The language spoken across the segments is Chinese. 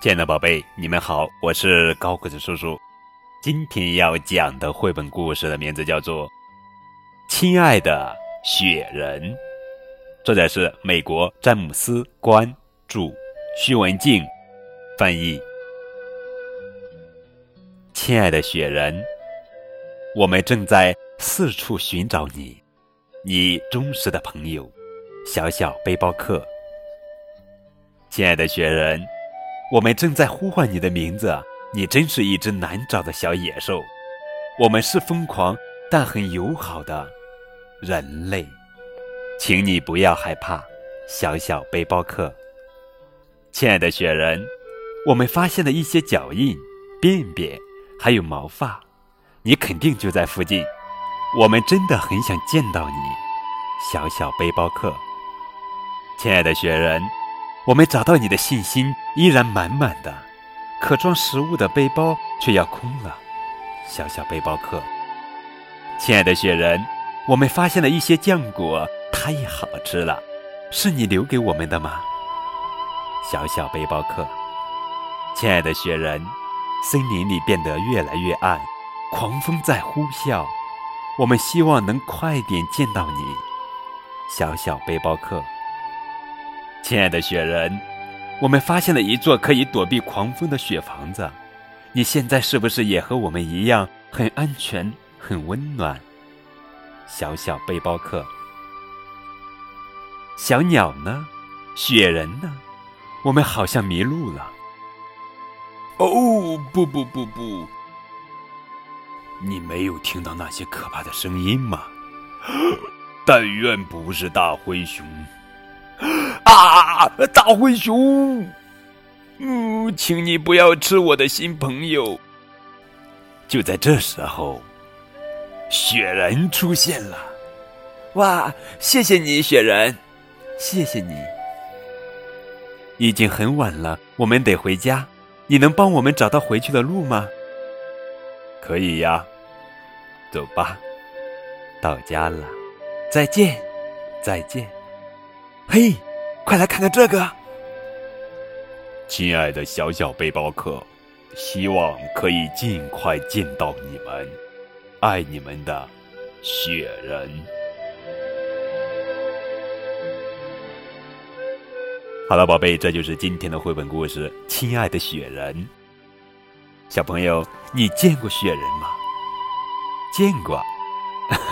亲爱的宝贝，你们好，我是高个子叔叔。今天要讲的绘本故事的名字叫做《亲爱的雪人》，作者是美国詹姆斯·关著，徐文静翻译。亲爱的雪人，我们正在四处寻找你，你忠实的朋友，小小背包客。亲爱的雪人。我们正在呼唤你的名字，你真是一只难找的小野兽。我们是疯狂但很友好的人类，请你不要害怕，小小背包客。亲爱的雪人，我们发现了一些脚印、便便，还有毛发，你肯定就在附近。我们真的很想见到你，小小背包客。亲爱的雪人。我们找到你的信心依然满满的，可装食物的背包却要空了。小小背包客，亲爱的雪人，我们发现了一些浆果，太好吃了，是你留给我们的吗？小小背包客，亲爱的雪人，森林里变得越来越暗，狂风在呼啸，我们希望能快点见到你。小小背包客。亲爱的雪人，我们发现了一座可以躲避狂风的雪房子。你现在是不是也和我们一样很安全、很温暖？小小背包客，小鸟呢？雪人呢？我们好像迷路了。哦，不不不不！你没有听到那些可怕的声音吗？但愿不是大灰熊。啊大灰熊，嗯，请你不要吃我的新朋友。就在这时候，雪人出现了。哇！谢谢你，雪人，谢谢你。已经很晚了，我们得回家。你能帮我们找到回去的路吗？可以呀，走吧。到家了，再见，再见。嘿。快来看看这个，亲爱的小小背包客，希望可以尽快见到你们，爱你们的雪人。好了，宝贝，这就是今天的绘本故事。亲爱的雪人，小朋友，你见过雪人吗？见过，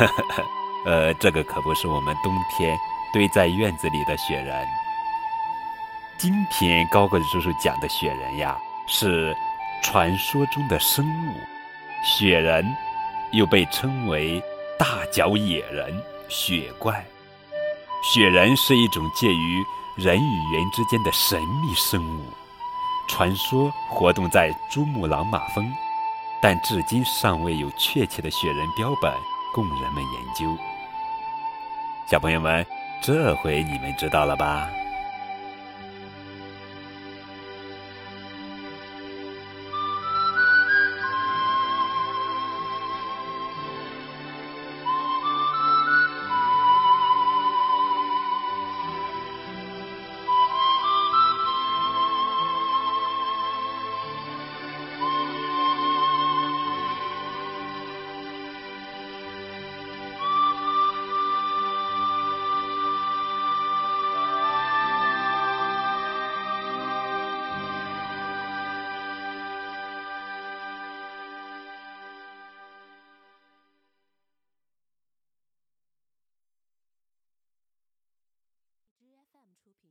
呃，这个可不是我们冬天堆在院子里的雪人。今天高个子叔叔讲的雪人呀，是传说中的生物。雪人又被称为大脚野人、雪怪。雪人是一种介于人与人之间的神秘生物，传说活动在珠穆朗玛峰，但至今尚未有确切的雪人标本供人们研究。小朋友们，这回你们知道了吧？出品。